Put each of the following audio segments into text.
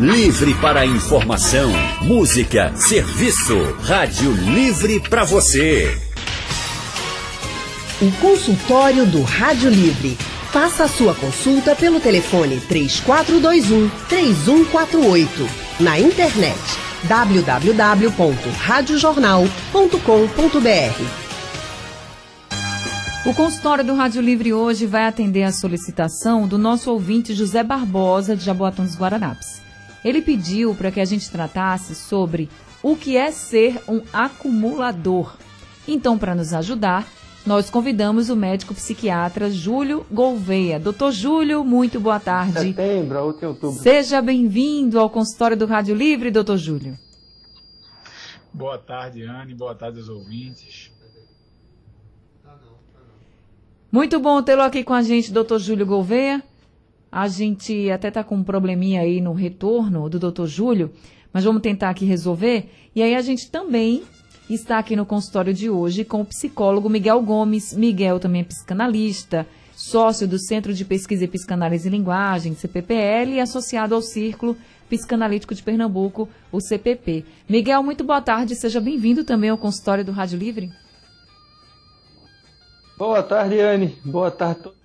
Livre para informação, música, serviço. Rádio Livre para você. O consultório do Rádio Livre. Faça a sua consulta pelo telefone 3421 3148. Na internet www.radiojornal.com.br. O consultório do Rádio Livre hoje vai atender a solicitação do nosso ouvinte José Barbosa, de Jaboatão dos Guararapes. Ele pediu para que a gente tratasse sobre o que é ser um acumulador. Então, para nos ajudar, nós convidamos o médico psiquiatra Júlio Gouveia. Doutor Júlio, muito boa tarde. Setembro, outubro. Seja bem-vindo ao consultório do Rádio Livre, doutor Júlio. Boa tarde, Anne. Boa tarde aos ouvintes. Muito bom tê-lo aqui com a gente, doutor Júlio Gouveia. A gente até está com um probleminha aí no retorno do doutor Júlio, mas vamos tentar aqui resolver. E aí a gente também está aqui no consultório de hoje com o psicólogo Miguel Gomes. Miguel também é psicanalista, sócio do Centro de Pesquisa e Psicanálise e Linguagem, CPPL, e associado ao Círculo Psicanalítico de Pernambuco, o CPP. Miguel, muito boa tarde, seja bem-vindo também ao consultório do Rádio Livre. Boa tarde, Anne. Boa tarde. A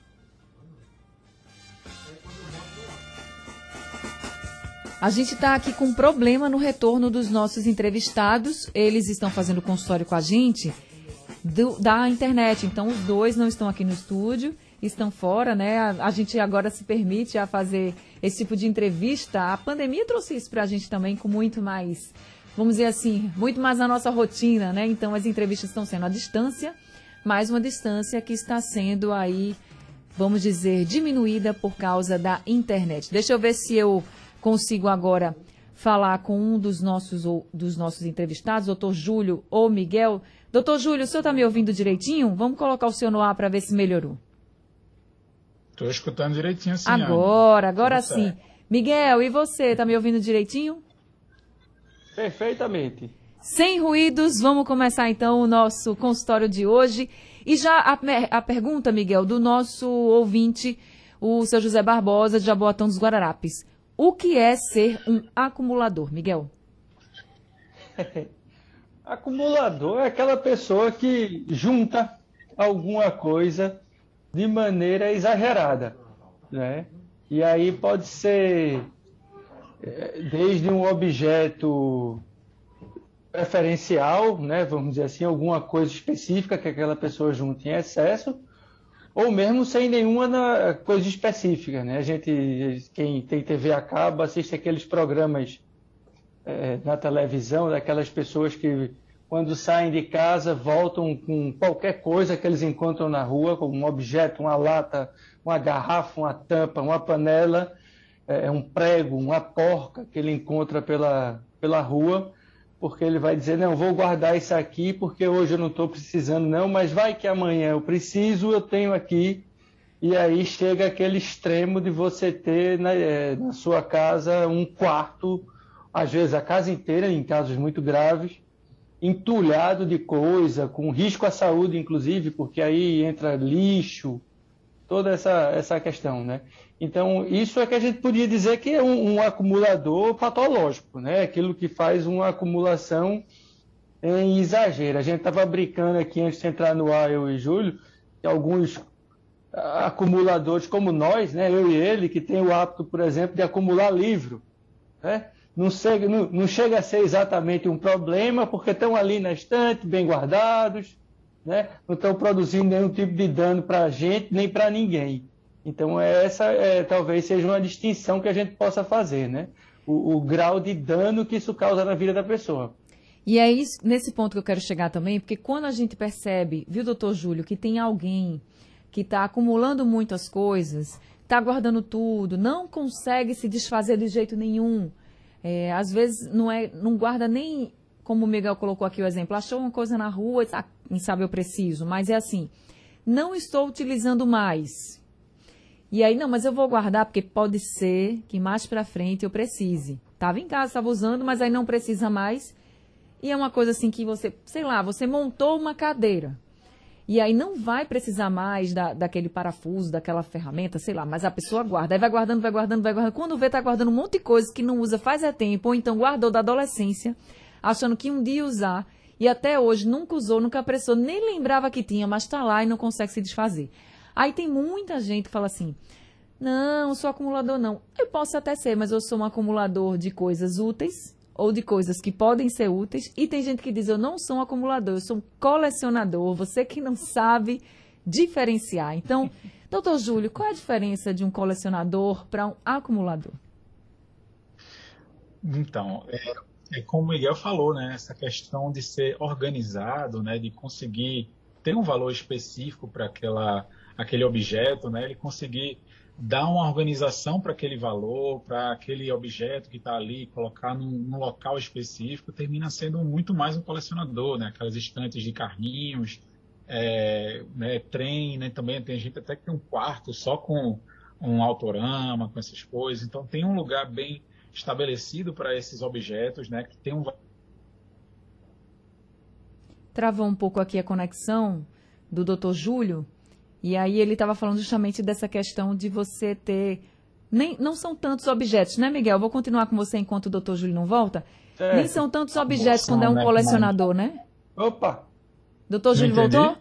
gente está aqui com um problema no retorno dos nossos entrevistados. Eles estão fazendo consultório com a gente do, da internet. Então, os dois não estão aqui no estúdio, estão fora, né? A, a, gente agora se permite a fazer esse tipo de entrevista. A pandemia trouxe isso para a gente também com muito mais, vamos dizer assim, muito mais na nossa rotina, né? Então, as entrevistas estão sendo à distância mas uma distância que está sendo aí, vamos dizer, diminuída por causa da internet. Deixa eu ver se eu consigo agora falar com um dos nossos, dos nossos entrevistados, doutor Júlio ou Miguel. Doutor Júlio, o senhor está me ouvindo direitinho? Vamos colocar o senhor no ar para ver se melhorou. Estou escutando direitinho sim. Agora, agora Tudo sim. Certo. Miguel, e você, está me ouvindo direitinho? Perfeitamente. Sem ruídos, vamos começar então o nosso consultório de hoje. E já a, a pergunta, Miguel, do nosso ouvinte, o seu José Barbosa, de Jaboatão dos Guararapes. O que é ser um acumulador, Miguel? acumulador é aquela pessoa que junta alguma coisa de maneira exagerada, né? E aí pode ser eh, desde um objeto preferencial, né, vamos dizer assim, alguma coisa específica que aquela pessoa junta em excesso, ou mesmo sem nenhuma coisa específica. Né? A gente, quem tem TV a cabo, assiste aqueles programas é, na televisão daquelas pessoas que, quando saem de casa, voltam com qualquer coisa que eles encontram na rua, como um objeto, uma lata, uma garrafa, uma tampa, uma panela, é, um prego, uma porca que ele encontra pela, pela rua porque ele vai dizer, não, vou guardar isso aqui porque hoje eu não estou precisando não, mas vai que amanhã eu preciso, eu tenho aqui. E aí chega aquele extremo de você ter na, é, na sua casa um quarto, às vezes a casa inteira, em casos muito graves, entulhado de coisa, com risco à saúde, inclusive, porque aí entra lixo, toda essa, essa questão, né? Então, isso é que a gente podia dizer que é um, um acumulador patológico, né? Aquilo que faz uma acumulação em exagero. A gente estava brincando aqui antes de entrar no ar, eu e Júlio, que alguns acumuladores como nós, né? Eu e ele, que tem o hábito, por exemplo, de acumular livro, né? Não chega, não, não chega a ser exatamente um problema, porque estão ali na estante, bem guardados, né? não estão produzindo nenhum tipo de dano para a gente nem para ninguém. Então, essa é, talvez seja uma distinção que a gente possa fazer, né? O, o, grau de dano que isso causa na vida da pessoa. E é isso, nesse ponto que eu quero chegar também, porque quando a gente percebe, viu, doutor Júlio, que tem alguém que está acumulando muitas coisas, está guardando tudo, não consegue se desfazer de jeito nenhum. É, às vezes não, é, não guarda nem, como o Miguel colocou aqui o exemplo, achou uma coisa na rua, ah, quem sabe eu preciso, mas é assim, não estou utilizando mais, e aí, não, mas eu vou guardar porque pode ser que mais para frente eu precise. Tava em casa, estava usando, mas aí não precisa mais. E é uma coisa assim que você, sei lá, você montou uma cadeira. e aí não vai precisar mais da, daquele parafuso, daquela ferramenta, sei lá, mas a pessoa guarda. Aí vai guardando, vai guardando, vai guardando. Quando vê, tá guardando um monte de coisa que não usa faz é tempo, ou então guardou da adolescência, achando que um dia usar, e até hoje nunca usou, nunca apressou, nem lembrava que tinha, mas está lá e não consegue se desfazer. Aí tem muita gente que fala assim: não, sou acumulador não. Eu posso até ser, mas eu sou um acumulador de coisas úteis ou de coisas que podem ser úteis. E tem gente que diz: eu não sou um acumulador, eu sou um colecionador. Você que não sabe diferenciar. Então, doutor Júlio, qual é a diferença de um colecionador para um acumulador? Então, é, é, como o Miguel falou, né? Essa questão de ser organizado, né? De conseguir ter um valor específico para aquela aquele objeto, né? Ele conseguir dar uma organização para aquele valor, para aquele objeto que está ali, colocar num, num, local específico, termina sendo muito mais um colecionador, né? Aquelas estantes de carrinhos, é, né, trem, né? Também tem gente até que tem um quarto só com um autorama, com essas coisas. Então tem um lugar bem estabelecido para esses objetos, né? Que tem um Travou um pouco aqui a conexão do Dr. Júlio. E aí ele estava falando justamente dessa questão de você ter. Nem, não são tantos objetos, né, Miguel? Eu vou continuar com você enquanto o doutor Júlio não volta. Certo. Nem são tantos objetos quando é um né, colecionador, né? Opa! Doutor Júlio voltou?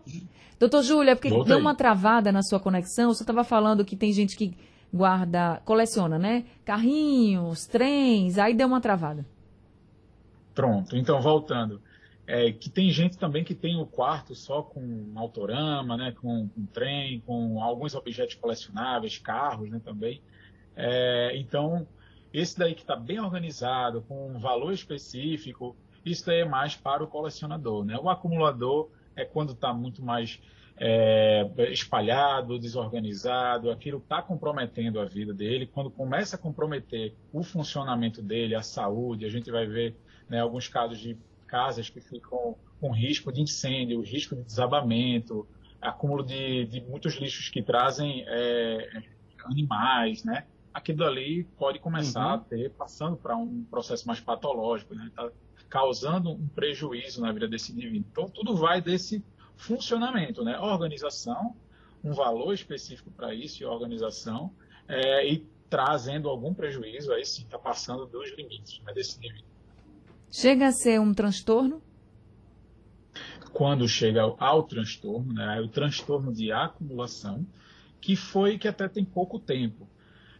Doutor Júlio, é porque Voltei. deu uma travada na sua conexão. Você estava falando que tem gente que guarda, coleciona, né? Carrinhos, trens, aí deu uma travada. Pronto, então voltando. É, que tem gente também que tem o quarto só com autorama, né, com, com trem, com alguns objetos colecionáveis, carros né, também. É, então, esse daí que está bem organizado, com um valor específico, isso daí é mais para o colecionador. Né? O acumulador é quando está muito mais é, espalhado, desorganizado, aquilo está comprometendo a vida dele. Quando começa a comprometer o funcionamento dele, a saúde, a gente vai ver né, alguns casos de casas que ficam com risco de incêndio, risco de desabamento, acúmulo de, de muitos lixos que trazem é, animais, né? Aquilo ali pode começar uhum. a ter, passando para um processo mais patológico, né? Tá causando um prejuízo na vida desse indivíduo. Então, tudo vai desse funcionamento, né? Organização, um valor específico para isso e organização, é, e trazendo algum prejuízo, aí sim, está passando dos limites né, desse indivíduo. Chega a ser um transtorno? Quando chega ao, ao transtorno, né, o transtorno de acumulação, que foi que até tem pouco tempo.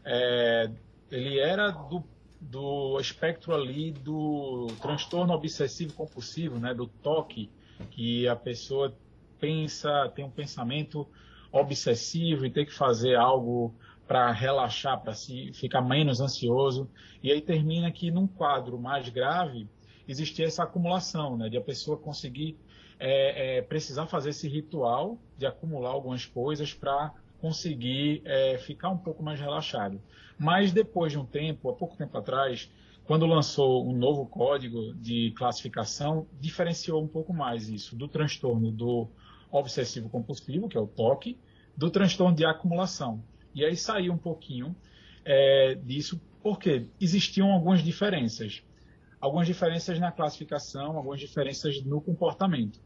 É, ele era do, do espectro ali do transtorno obsessivo compulsivo, né, do toque, que a pessoa pensa, tem um pensamento obsessivo e tem que fazer algo para relaxar, para se ficar menos ansioso. E aí termina que num quadro mais grave, existia essa acumulação, né, de a pessoa conseguir é, é, precisar fazer esse ritual de acumular algumas coisas para conseguir é, ficar um pouco mais relaxado. Mas depois de um tempo, há pouco tempo atrás, quando lançou um novo código de classificação, diferenciou um pouco mais isso do transtorno do obsessivo compulsivo, que é o TOC, do transtorno de acumulação. E aí saiu um pouquinho é, disso, porque existiam algumas diferenças algumas diferenças na classificação, algumas diferenças no comportamento.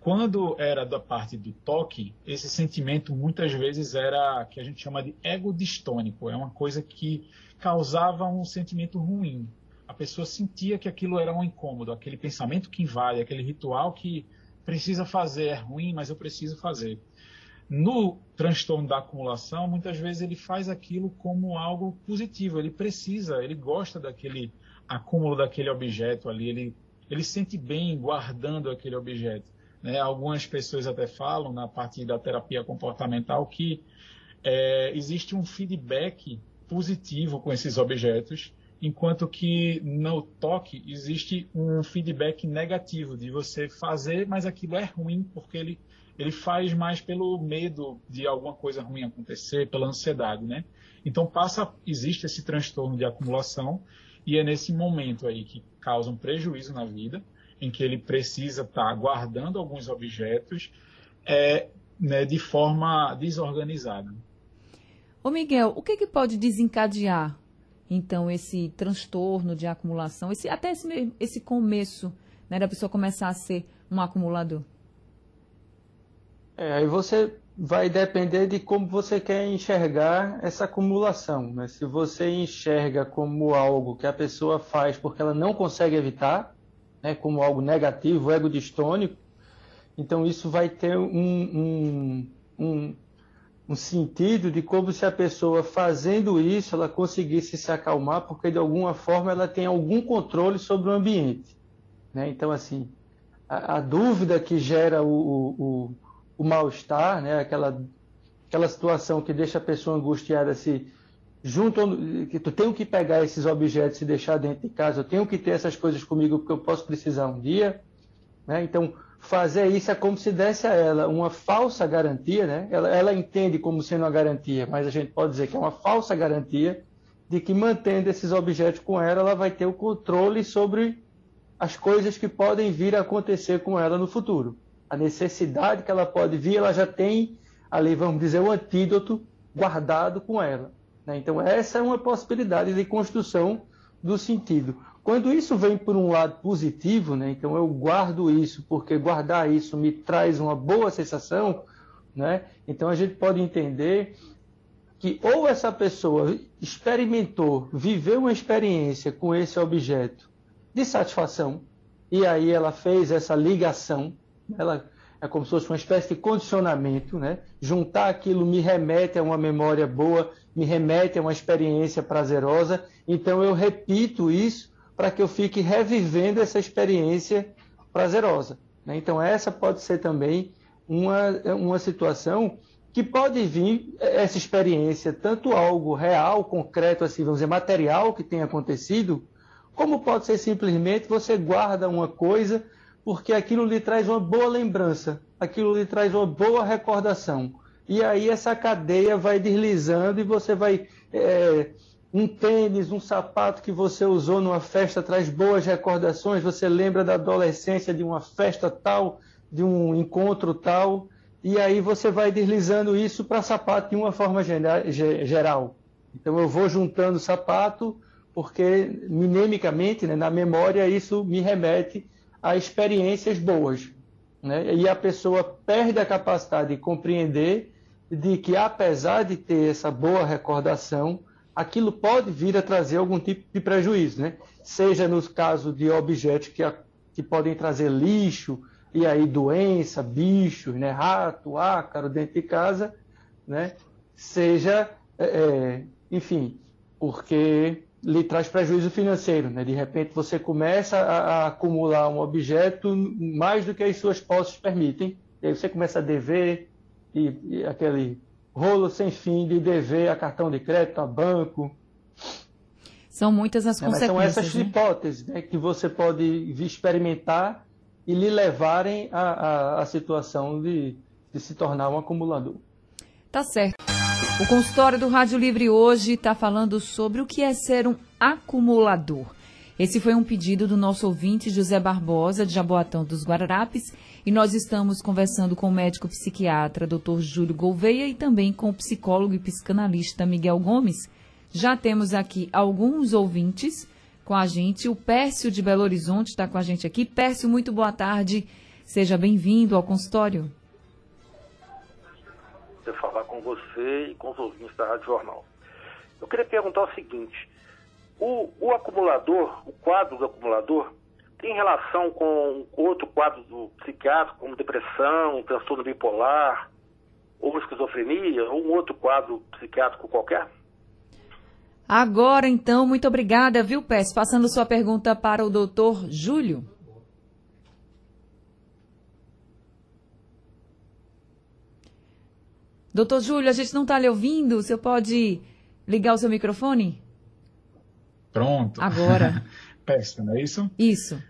Quando era da parte do toque, esse sentimento muitas vezes era que a gente chama de ego distônico, é uma coisa que causava um sentimento ruim. A pessoa sentia que aquilo era um incômodo, aquele pensamento que invade, aquele ritual que precisa fazer é ruim, mas eu preciso fazer. No transtorno da acumulação, muitas vezes ele faz aquilo como algo positivo, ele precisa, ele gosta daquele acúmulo daquele objeto ali, ele, ele sente bem guardando aquele objeto. Né? Algumas pessoas até falam, na parte da terapia comportamental, que é, existe um feedback positivo com esses objetos, enquanto que no toque existe um feedback negativo de você fazer, mas aquilo é ruim porque ele, ele faz mais pelo medo de alguma coisa ruim acontecer, pela ansiedade, né? Então passa, existe esse transtorno de acumulação e é nesse momento aí que causa um prejuízo na vida, em que ele precisa estar tá guardando alguns objetos é, né, de forma desorganizada. Ô Miguel, o que, que pode desencadear, então, esse transtorno de acumulação, esse, até esse, esse começo né, da pessoa começar a ser um acumulador? É, aí você vai depender de como você quer enxergar essa acumulação. Né? Se você enxerga como algo que a pessoa faz porque ela não consegue evitar, né, como algo negativo, ego distônico, então isso vai ter um, um, um, um sentido de como se a pessoa fazendo isso ela conseguisse se acalmar, porque de alguma forma ela tem algum controle sobre o ambiente. Né? Então, assim, a, a, dúvida que gera o, o, o mal-estar, né? aquela, aquela situação que deixa a pessoa angustiada se junto que tu tenho que pegar esses objetos e deixar dentro de casa, eu tenho que ter essas coisas comigo porque eu posso precisar um dia, né? Então fazer isso é como se desse a ela uma falsa garantia, né? Ela, ela entende como sendo uma garantia, mas a gente pode dizer que é uma falsa garantia de que mantendo esses objetos com ela, ela vai ter o controle sobre as coisas que podem vir a acontecer com ela no futuro. A necessidade que ela pode vir, ela já tem ali, vamos dizer, o antídoto guardado com ela. Né? Então, essa é uma possibilidade de construção do sentido. Quando isso vem por um lado positivo, né, então eu guardo isso porque guardar isso me traz uma boa sensação, né, então a gente pode entender que ou essa pessoa experimentou, viveu uma experiência com esse objeto de satisfação, e aí ela fez essa ligação, ela é como se fosse uma espécie de condicionamento, né? Juntar aquilo me remete a uma memória boa, me remete a uma experiência prazerosa, então eu repito isso para que eu fique revivendo essa experiência prazerosa. Né? Então, essa pode ser também uma, uma situação que pode vir essa experiência, tanto algo real, concreto, assim, vamos dizer, material que tenha acontecido, como pode ser simplesmente você guarda uma coisa porque aquilo lhe traz uma boa lembrança, aquilo lhe traz uma boa recordação. E aí essa cadeia vai deslizando e você vai é, um tênis, um sapato que você usou numa festa traz boas recordações, você lembra da adolescência de uma festa tal, de um encontro tal, e aí você vai deslizando isso para sapato de uma forma geral. Então eu vou juntando sapato, porque minemicamente, né, na memória, isso me remete a experiências boas. Né? E a pessoa perde a capacidade de compreender de que, apesar de ter essa boa recordação, aquilo pode vir a trazer algum tipo de prejuízo, né? Seja nos casos de objetos que, que podem trazer lixo, e aí doença, bichos, né? rato, ácaro dentro de casa, né? Seja, é, é, enfim, porque lhe traz prejuízo financeiro, né? De repente você começa a, a acumular um objeto mais do que as suas posses permitem, e aí você começa a dever, e, e aquele rolo sem fim de dever a cartão de crédito, a banco. São muitas as é, consequências. são essas né? hipóteses né, que você pode experimentar e lhe levarem à, situação de, de se tornar um acumulador. Tá certo. O consultório do Rádio Livre hoje está falando sobre o que é ser um acumulador. Esse foi um pedido do nosso ouvinte José Barbosa, de Jaboatão dos Guararapes, e nós estamos conversando com o médico psiquiatra Dr. Júlio Gouveia e também com o psicólogo e psicanalista Miguel Gomes. Já temos aqui alguns ouvintes com a gente. O Pércio de Belo Horizonte está com a gente aqui. Pércio, muito boa tarde. Seja bem-vindo ao consultório. Eu falar com você e com os ouvintes da Rádio Jornal. Eu queria perguntar o seguinte: o, o acumulador, o quadro do acumulador, tem relação com outro quadro do psiquiátrico, como depressão, transtorno bipolar, ou esquizofrenia, ou um outro quadro psiquiátrico qualquer? Agora, então, muito obrigada, viu, Pés? Passando sua pergunta para o doutor Júlio. Doutor Júlio, a gente não está lhe ouvindo. O senhor pode ligar o seu microfone? Pronto. Agora. Péssimo, não é isso? Isso.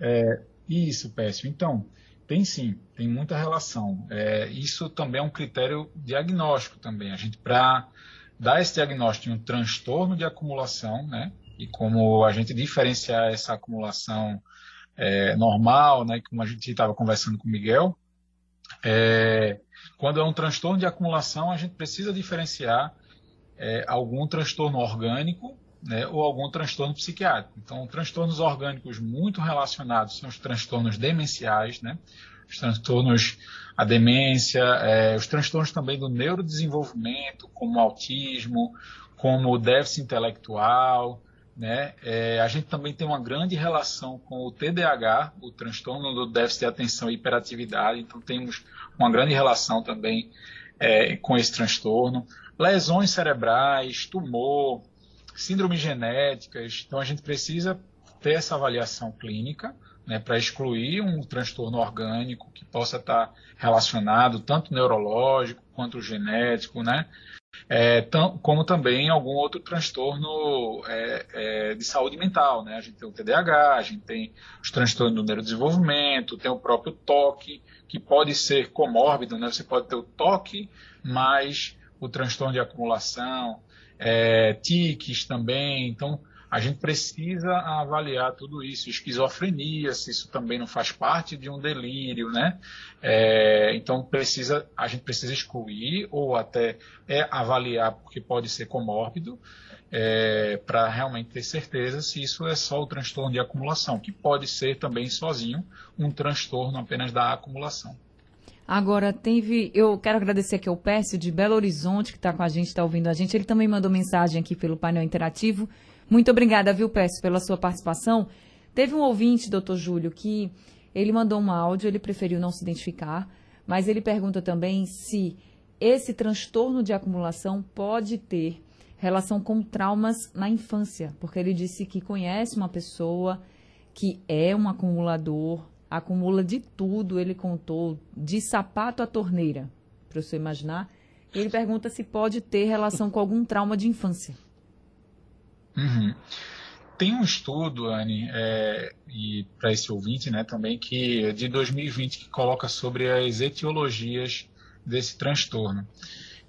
É, isso, péssimo. Então, tem sim, tem muita relação. É, isso também é um critério diagnóstico também. A gente, para dar esse diagnóstico de um transtorno de acumulação, né? E como a gente diferenciar essa acumulação é, normal, né? Como a gente estava conversando com o Miguel, é, quando é um transtorno de acumulação, a gente precisa diferenciar é, algum transtorno orgânico né, ou algum transtorno psiquiátrico. Então, transtornos orgânicos muito relacionados são os transtornos demenciais, né, os transtornos a demência, é, os transtornos também do neurodesenvolvimento, como autismo, como o déficit intelectual, né? É, a gente também tem uma grande relação com o TDAH, o transtorno do déficit de atenção e hiperatividade, então temos uma grande relação também é, com esse transtorno. Lesões cerebrais, tumor, síndromes genéticas, então a gente precisa ter essa avaliação clínica né, para excluir um transtorno orgânico que possa estar relacionado tanto neurológico quanto genético, né? É, tam, como também algum outro transtorno é, é, de saúde mental. Né? A gente tem o TDAH, a gente tem os transtornos do neurodesenvolvimento, tem o próprio toque, que pode ser comórbido, né? você pode ter o toque, mais o transtorno de acumulação, é, tiques também. Então, a gente precisa avaliar tudo isso, esquizofrenia, se isso também não faz parte de um delírio, né? É, então precisa, a gente precisa excluir ou até é, avaliar porque pode ser comórbido, é, para realmente ter certeza se isso é só o transtorno de acumulação, que pode ser também sozinho um transtorno apenas da acumulação. Agora, teve. Eu quero agradecer aqui ao Pércio de Belo Horizonte, que está com a gente, está ouvindo a gente. Ele também mandou mensagem aqui pelo painel interativo. Muito obrigada, viu, Pécio, pela sua participação. Teve um ouvinte, doutor Júlio, que ele mandou um áudio, ele preferiu não se identificar, mas ele pergunta também se esse transtorno de acumulação pode ter relação com traumas na infância, porque ele disse que conhece uma pessoa que é um acumulador, acumula de tudo, ele contou, de sapato à torneira, para você imaginar. Ele pergunta se pode ter relação com algum trauma de infância. Uhum. Tem um estudo, Anne, é, e para esse ouvinte né, também, que é de 2020, que coloca sobre as etiologias desse transtorno.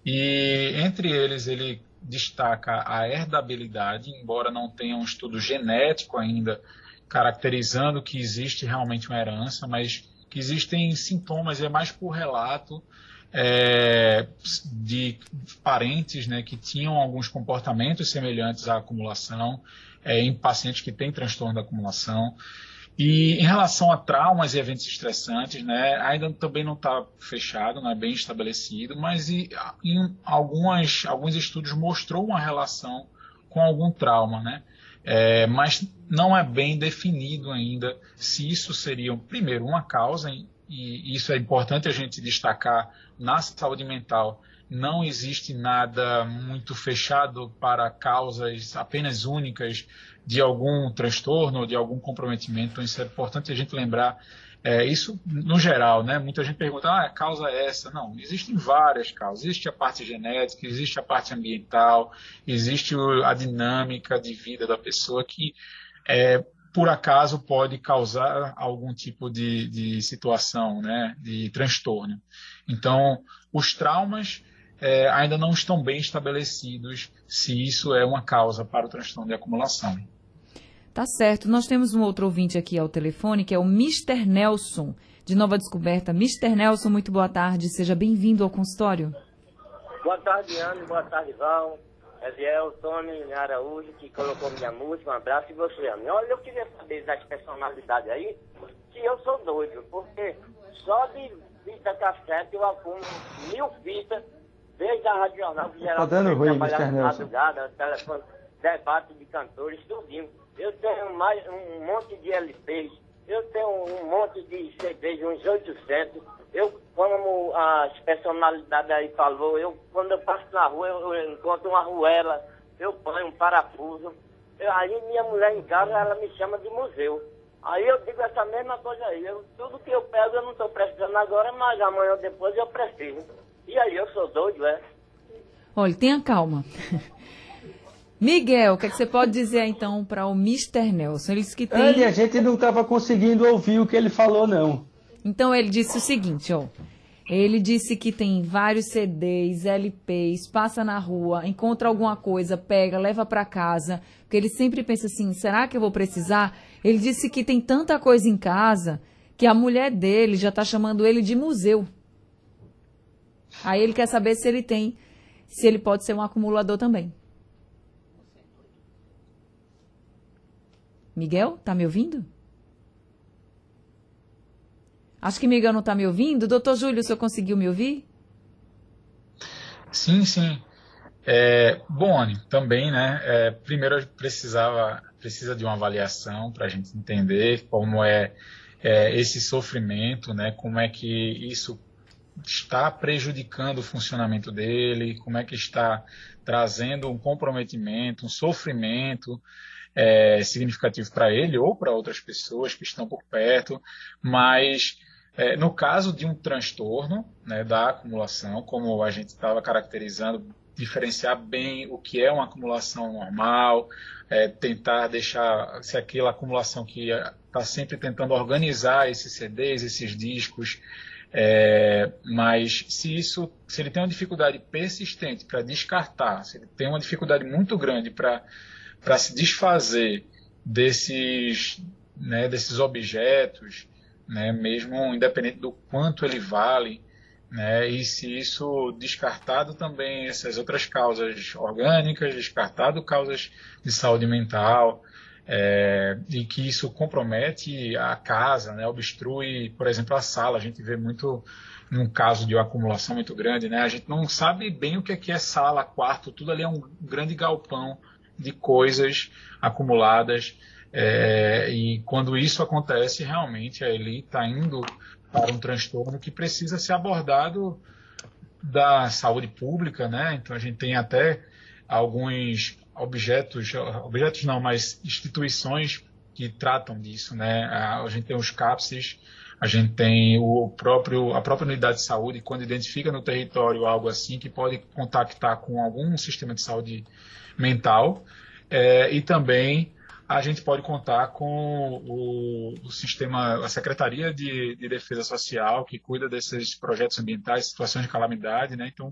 E entre eles ele destaca a herdabilidade, embora não tenha um estudo genético ainda caracterizando que existe realmente uma herança, mas que existem sintomas, é mais por relato é, de parentes né, que tinham alguns comportamentos semelhantes à acumulação é, em pacientes que têm transtorno da acumulação. E em relação a traumas e eventos estressantes, né, ainda também não está fechado, não é bem estabelecido, mas em algumas, alguns estudos mostrou uma relação com algum trauma, né? É, mas não é bem definido ainda se isso seria, primeiro, uma causa e isso é importante a gente destacar na saúde mental, não existe nada muito fechado para causas apenas únicas de algum transtorno ou de algum comprometimento. Então, isso é importante a gente lembrar. É, isso no geral, né? Muita gente pergunta, ah, a causa é essa? Não, existem várias causas. Existe a parte genética, existe a parte ambiental, existe a dinâmica de vida da pessoa que é, por acaso pode causar algum tipo de, de situação, né, de transtorno. Então, os traumas é, ainda não estão bem estabelecidos se isso é uma causa para o transtorno de acumulação. Tá certo. Nós temos um outro ouvinte aqui ao telefone, que é o Mr. Nelson, de Nova Descoberta. Mr. Nelson, muito boa tarde. Seja bem-vindo ao consultório. Boa tarde, Ana. Boa tarde, Val. Eliel, Tony Araújo, que colocou minha música, um abraço, e você, Ana. Olha, eu queria saber das personalidades aí, que eu sou doido, porque só de fita cassete eu acumulo mil fitas, desde a Rádio Jornal, que geralmente tá dando ruim, Mr. madrugada, telefone, debate de cantores, tudinho. Eu tenho mais um monte de LPs, eu tenho um monte de CDs, uns 800, eu, como as personalidades aí falou, eu, quando eu passo na rua, eu, eu encontro uma ruela, eu ponho um parafuso. Eu, aí minha mulher em casa, ela me chama de museu. Aí eu digo essa mesma coisa aí. Eu, tudo que eu pego eu não estou precisando agora, mas amanhã ou depois eu preciso. E aí eu sou doido, é? Olha, tenha calma. Miguel, o que, é que, você pode dizer então para o Mr. Nelson? Ele disse que tem. Ele, a gente não estava conseguindo ouvir o que ele falou, não. Então ele disse o seguinte, ó. Ele disse que tem vários CDs, LPs, passa na rua, encontra alguma coisa, pega, leva para casa, porque ele sempre pensa assim: será que eu vou precisar? Ele disse que tem tanta coisa em casa que a mulher dele já está chamando ele de museu. Aí ele quer saber se ele tem, se ele pode ser um acumulador também. Miguel, tá me ouvindo? Acho que Miguel não está me ouvindo. Doutor Júlio, o senhor conseguiu me ouvir? Sim, sim. É, bom, também, né? É, primeiro precisava precisa de uma avaliação para a gente entender como é, é, esse sofrimento, né? Como é que isso está prejudicando o funcionamento dele, como é que está trazendo um comprometimento, um sofrimento é, significativo para ele ou para outras pessoas que estão por perto, mas é, no caso de um transtorno né, da acumulação, como a gente estava caracterizando, diferenciar bem o que é uma acumulação normal, é, tentar deixar se aquela acumulação que está sempre tentando organizar esses CDs, esses discos, é, mas se isso, se ele tem uma dificuldade persistente para descartar, se ele tem uma dificuldade muito grande para para se desfazer desses né, desses objetos, né, mesmo independente do quanto ele vale, né, e se isso descartado também essas outras causas orgânicas, descartado causas de saúde mental, é, e que isso compromete a casa, né, obstrui, por exemplo, a sala. A gente vê muito num caso de uma acumulação muito grande, né, a gente não sabe bem o que é, que é sala, quarto, tudo ali é um grande galpão de coisas acumuladas. É, e quando isso acontece, realmente ele está indo para um transtorno que precisa ser abordado da saúde pública, né? Então a gente tem até alguns objetos, objetos não, mas instituições que tratam disso, né? A gente tem os CAPSES, a gente tem o próprio, a própria unidade de saúde, quando identifica no território algo assim, que pode contactar com algum sistema de saúde mental, é, e também a gente pode contar com o, o sistema, a Secretaria de, de, Defesa Social, que cuida desses projetos ambientais, situações de calamidade, né? Então,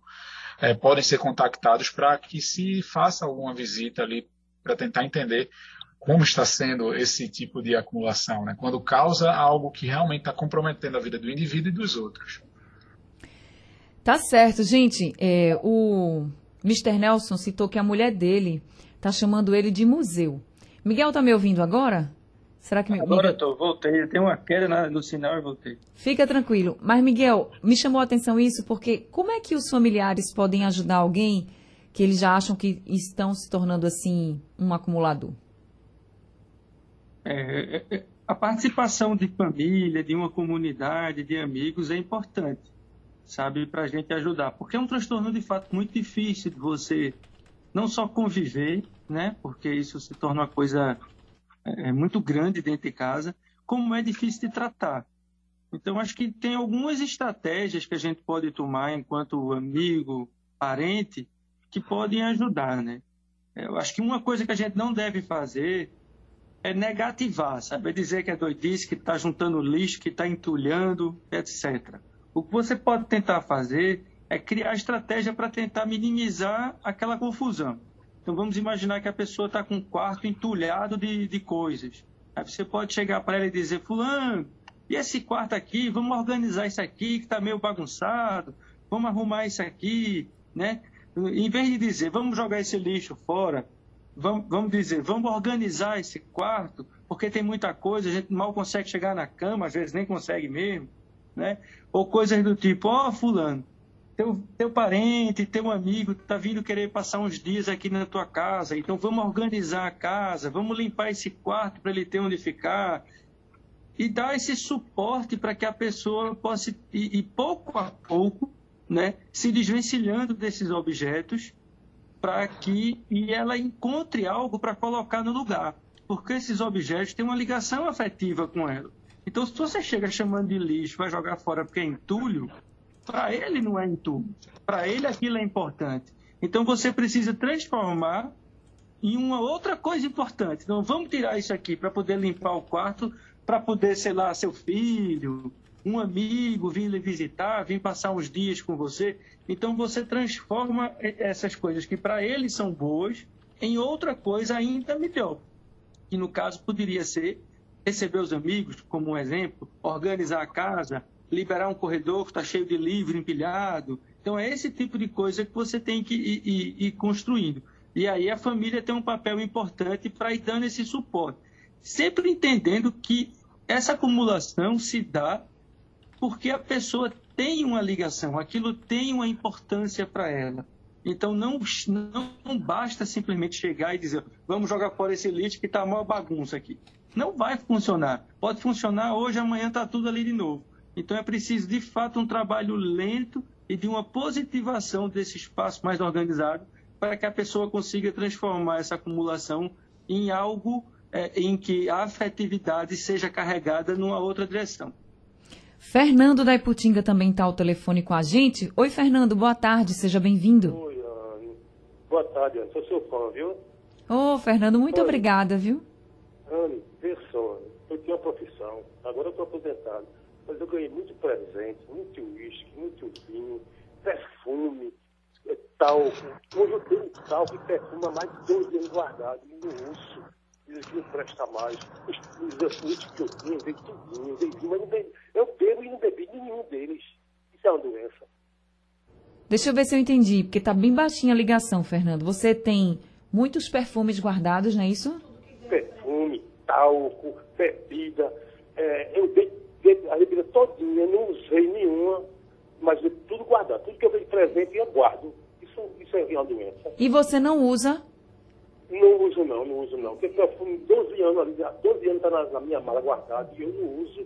é, podem ser contactados para que se faça alguma visita ali para tentar entender como está sendo esse tipo de acumulação, né? Quando causa algo que realmente está comprometendo a vida do indivíduo e dos outros. Tá certo, gente. É, o Mr. Nelson citou que a mulher dele está chamando ele de museu. Miguel tá me ouvindo agora? Será que Agora Miguel... tô, voltei. Tem uma queda no sinal e voltei. Fica tranquilo. Mas, Miguel, me chamou a atenção isso porque como é que os familiares podem ajudar alguém que eles já acham que estão se tornando, assim, um acumulador? É, é, é a participação de família, de uma comunidade, de amigos é importante, sabe, para a gente ajudar. Porque é um transtorno, de fato, muito difícil de você não só conviver, né? Porque isso se torna uma coisa é, é, muito grande dentro de casa, como é difícil de tratar. Então, acho que tem algumas estratégias que a gente pode tomar enquanto amigo, parente, que podem ajudar, né? Eu acho que uma coisa que a gente não deve fazer é negativar, sabe? É dizer que é doidice, que está juntando lixo, que está entulhando, etc. O que você pode tentar fazer é criar estratégia para tentar minimizar aquela confusão. Então vamos imaginar que a pessoa está com um quarto entulhado de, de coisas. Aí você pode chegar para ela e dizer, fulano, e esse quarto aqui, vamos organizar isso aqui que está meio bagunçado, vamos arrumar isso aqui, né? Em vez de dizer, vamos jogar esse lixo fora, vamos, vamos dizer, vamos organizar esse quarto, porque tem muita coisa, a gente mal consegue chegar na cama, às vezes nem consegue mesmo, né? Ou coisas do tipo, ó, oh, fulano, teu, teu parente, teu amigo está vindo querer passar uns dias aqui na tua casa, então vamos organizar a casa, vamos limpar esse quarto para ele ter onde ficar e dar esse suporte para que a pessoa possa ir, ir pouco a pouco, né, se desvencilhando desses objetos para que e ela encontre algo para colocar no lugar, porque esses objetos têm uma ligação afetiva com ela. Então, se você chega chamando de lixo, vai jogar fora porque é entulho, para ele não é entulho. Para ele aquilo é importante. Então você precisa transformar em uma outra coisa importante. Então vamos tirar isso aqui para poder limpar o quarto, para poder, sei lá, seu filho, um amigo vir lhe visitar, vir passar uns dias com você. Então você transforma essas coisas que para ele são boas em outra coisa ainda melhor. Que no caso poderia ser receber os amigos, como um exemplo, organizar a casa, liberar um corredor que está cheio de livro empilhado. Então, é esse tipo de coisa que você tem que ir, ir, ir construindo. E aí a família tem um papel importante para ir dando esse suporte. Sempre entendendo que essa acumulação se dá porque a pessoa tem uma ligação, aquilo tem uma importância para ela. Então não, não basta simplesmente chegar e dizer, vamos jogar fora esse lixo que está uma bagunça aqui. Não vai funcionar. Pode funcionar hoje, amanhã está tudo ali de novo. Então é preciso, de fato, um trabalho lento e de uma positivação desse espaço mais organizado para que a pessoa consiga transformar essa acumulação em algo é, em que a afetividade seja carregada numa outra direção. Fernando da Iputinga também está ao telefone com a gente. Oi, Fernando, boa tarde, seja bem-vindo. Oi, Anne. Boa tarde, Anne. Sou seu fã, viu? Ô, oh, Fernando, muito Oi. obrigada, viu? Anne, tinha uma profissão, agora eu estou aposentado, mas eu ganhei muito presente, muito uísque, muito vinho, perfume, é, talco. Hoje eu tenho talco e perfume há mais de dois anos guardado e não uso. Isso não presta mais. Os, os uísques que eu tinha, veio tudinho, veio vinho, mas não veio eu bebo e não bebi nenhum deles. Isso é uma doença. Deixa eu ver se eu entendi, porque tá bem baixinha a ligação, Fernando. Você tem muitos perfumes guardados, não é isso? Talco, bebida. É, eu dei, dei a bebida todinha, não usei nenhuma, mas tudo guardado. Tudo que eu vejo presente eu guardo. Isso, isso é uma doença. E você não usa? Não uso não, não uso não. Porque perfume, 12 anos ali, 12 anos está na, na minha mala guardado e eu não uso.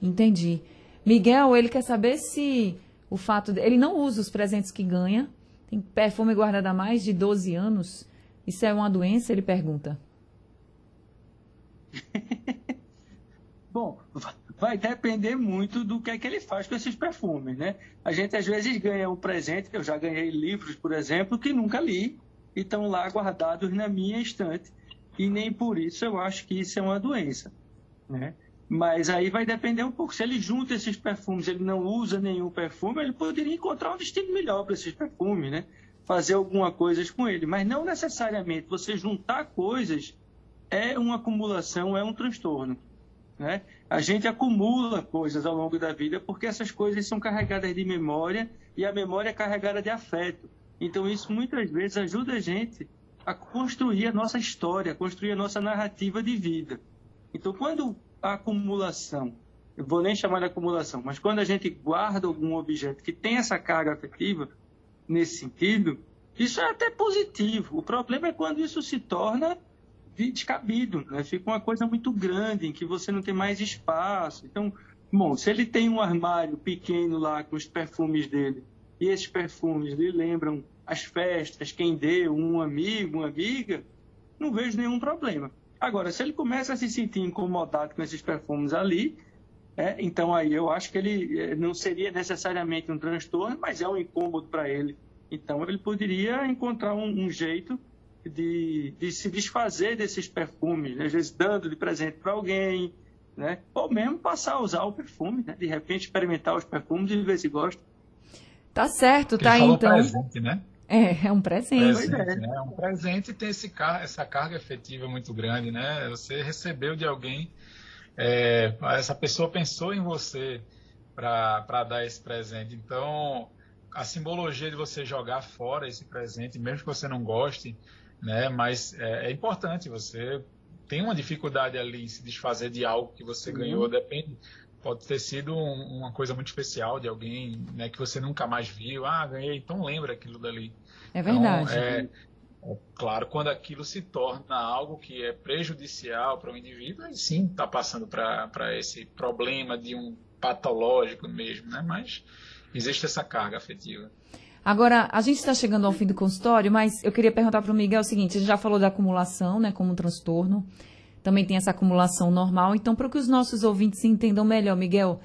Entendi. Miguel, ele quer saber se o fato de, ele não usa os presentes que ganha, tem perfume guardado há mais de 12 anos. Isso é uma doença? Ele pergunta. Bom, vai depender muito do que é que ele faz com esses perfumes, né? A gente às vezes ganha um presente, eu já ganhei livros, por exemplo, que nunca li e estão lá guardados na minha estante. E nem por isso eu acho que isso é uma doença, né? Mas aí vai depender um pouco. Se ele junta esses perfumes, ele não usa nenhum perfume, ele poderia encontrar um destino melhor para esses perfumes, né? Fazer alguma coisa com ele. Mas não necessariamente você juntar coisas é uma acumulação, é um transtorno. Né? A gente acumula coisas ao longo da vida porque essas coisas são carregadas de memória e a memória é carregada de afeto. Então isso muitas vezes ajuda a gente a construir a nossa história, a construir a nossa narrativa de vida. Então quando a acumulação, eu vou nem chamar de acumulação, mas quando a gente guarda algum objeto que tem essa carga afetiva, nesse sentido, isso é até positivo. O problema é quando isso se torna descabido, né? fica uma coisa muito grande, em que você não tem mais espaço. Então, bom, se ele tem um armário pequeno lá com os perfumes dele, e esses perfumes lhe lembram as festas, quem deu, um amigo, uma amiga, não vejo nenhum problema. Agora, se ele começa a se sentir incomodado com esses perfumes ali, é, então aí eu acho que ele é, não seria necessariamente um transtorno, mas é um incômodo para ele. Então ele poderia encontrar um, um jeito de, de, se desfazer desses perfumes, né? às vezes dando de presente para alguém, né? ou mesmo passar a usar o perfume, né? de repente experimentar os perfumes e ver se gosta. Tá certo, tá então. Presente, né? É, é um presente. presente né? É um presente e tem esse car essa carga efetiva muito grande, né? Você recebeu de alguém, é, essa pessoa pensou em você para dar esse presente. Então, a simbologia de você jogar fora esse presente, mesmo que você não goste, né? Mas é, é importante, você tem uma dificuldade ali em se desfazer de algo que você uhum. ganhou, depende pode ter sido um, uma coisa muito especial de alguém né, que você nunca mais viu. Ah, ganhei, então lembra aquilo dali. É verdade. Então, é, é, claro, quando aquilo se torna algo que é prejudicial para o indivíduo, aí sim está passando para esse problema de um patológico mesmo, né? Mas existe essa carga afetiva. Agora, a gente está chegando ao fim do consultório, mas eu queria perguntar para o Miguel o seguinte: a gente já falou da acumulação, né, como um transtorno também tem essa acumulação normal. Então, para que os nossos ouvintes se entendam melhor, Miguel,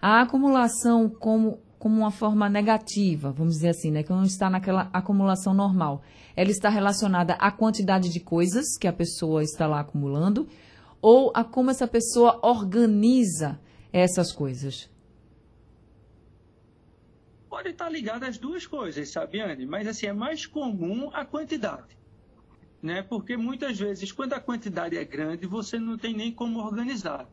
a acumulação como, como uma forma negativa, vamos dizer assim, né, que não está naquela acumulação normal, ela está relacionada à quantidade de coisas que a pessoa está lá acumulando ou a como essa pessoa organiza essas coisas? Pode estar ligada às duas coisas, sabe, Andy? Mas assim, é mais comum a quantidade né? Porque muitas vezes, quando a quantidade é grande, você não tem nem como organizar.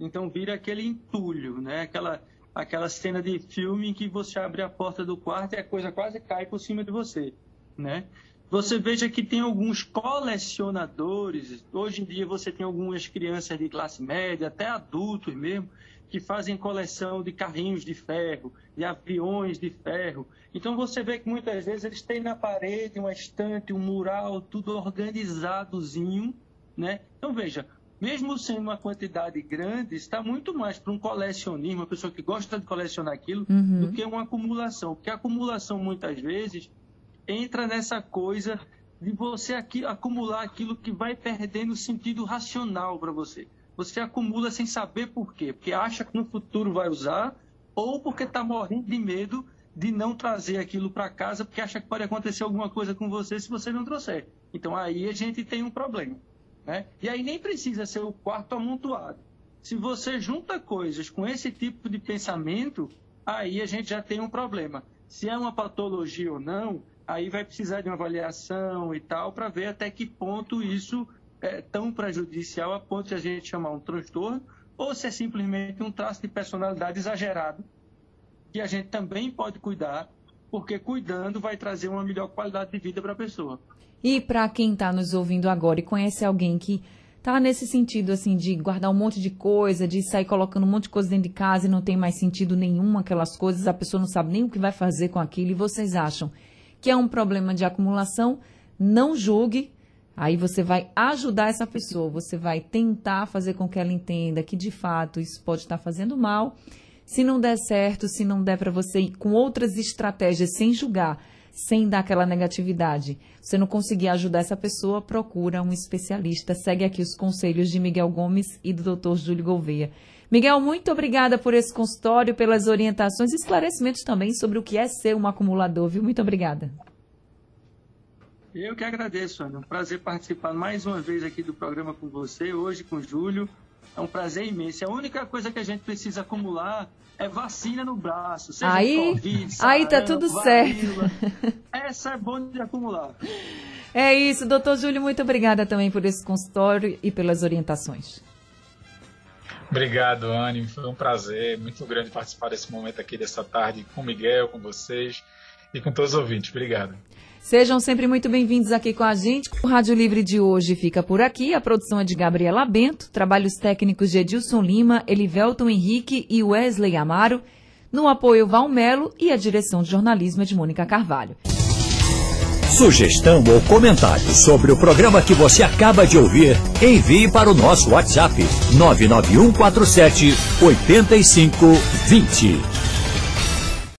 Então vira aquele entulho, né? Aquela aquela cena de filme em que você abre a porta do quarto e a coisa quase cai por cima de você, né? Você veja que tem alguns colecionadores, hoje em dia você tem algumas crianças de classe média, até adultos mesmo, que fazem coleção de carrinhos de ferro, de aviões de ferro. Então você vê que muitas vezes eles têm na parede uma estante, um mural, tudo organizadozinho, né? Então veja, mesmo sendo uma quantidade grande, está muito mais para um colecionismo, uma pessoa que gosta de colecionar aquilo, uhum. do que uma acumulação. Porque a acumulação, muitas vezes, entra nessa coisa de você aqui, acumular aquilo que vai perdendo sentido racional para você. Você acumula sem saber por quê. Porque acha que no futuro vai usar, ou porque está morrendo de medo de não trazer aquilo para casa, porque acha que pode acontecer alguma coisa com você se você não trouxer. Então aí a gente tem um problema. Né? E aí nem precisa ser o quarto amontoado. Se você junta coisas com esse tipo de pensamento, aí a gente já tem um problema. Se é uma patologia ou não, aí vai precisar de uma avaliação e tal para ver até que ponto isso é tão prejudicial a ponto de a gente chamar um transtorno ou se é simplesmente um traço de personalidade exagerado que a gente também pode cuidar, porque cuidando vai trazer uma melhor qualidade de vida para a pessoa. E para quem está nos ouvindo agora e conhece alguém que está nesse sentido assim de guardar um monte de coisa, de sair colocando um monte de coisa dentro de casa e não tem mais sentido nenhum aquelas coisas, a pessoa não sabe nem o que vai fazer com aquilo e vocês acham que é um problema de acumulação, não julgue. Aí você vai ajudar essa pessoa, você vai tentar fazer com que ela entenda que de fato isso pode estar fazendo mal. Se não der certo, se não der para você ir com outras estratégias sem julgar, sem dar aquela negatividade. Você não conseguir ajudar essa pessoa, procura um especialista. Segue aqui os conselhos de Miguel Gomes e do Dr. Júlio Gouveia. Miguel, muito obrigada por esse consultório, pelas orientações e esclarecimentos também sobre o que é ser um acumulador, viu? Muito obrigada. Eu que agradeço, Ana. Um prazer participar mais uma vez aqui do programa com você, hoje com o Júlio. É um prazer imenso. A única coisa que a gente precisa acumular é vacina no braço. Seja aí, COVID, aí tá tudo certo. Essa é bom de acumular. É isso, doutor Júlio, muito obrigada também por esse consultório e pelas orientações. Obrigado, Anne. Foi um prazer muito grande participar desse momento aqui, dessa tarde, com o Miguel, com vocês e com todos os ouvintes. Obrigado. Sejam sempre muito bem-vindos aqui com a gente. O Rádio Livre de hoje fica por aqui. A produção é de Gabriela Bento, trabalhos técnicos de Edilson Lima, Elivelton Henrique e Wesley Amaro. No apoio Valmelo e a direção de jornalismo é de Mônica Carvalho. Sugestão ou comentário sobre o programa que você acaba de ouvir, envie para o nosso WhatsApp 99147 8520.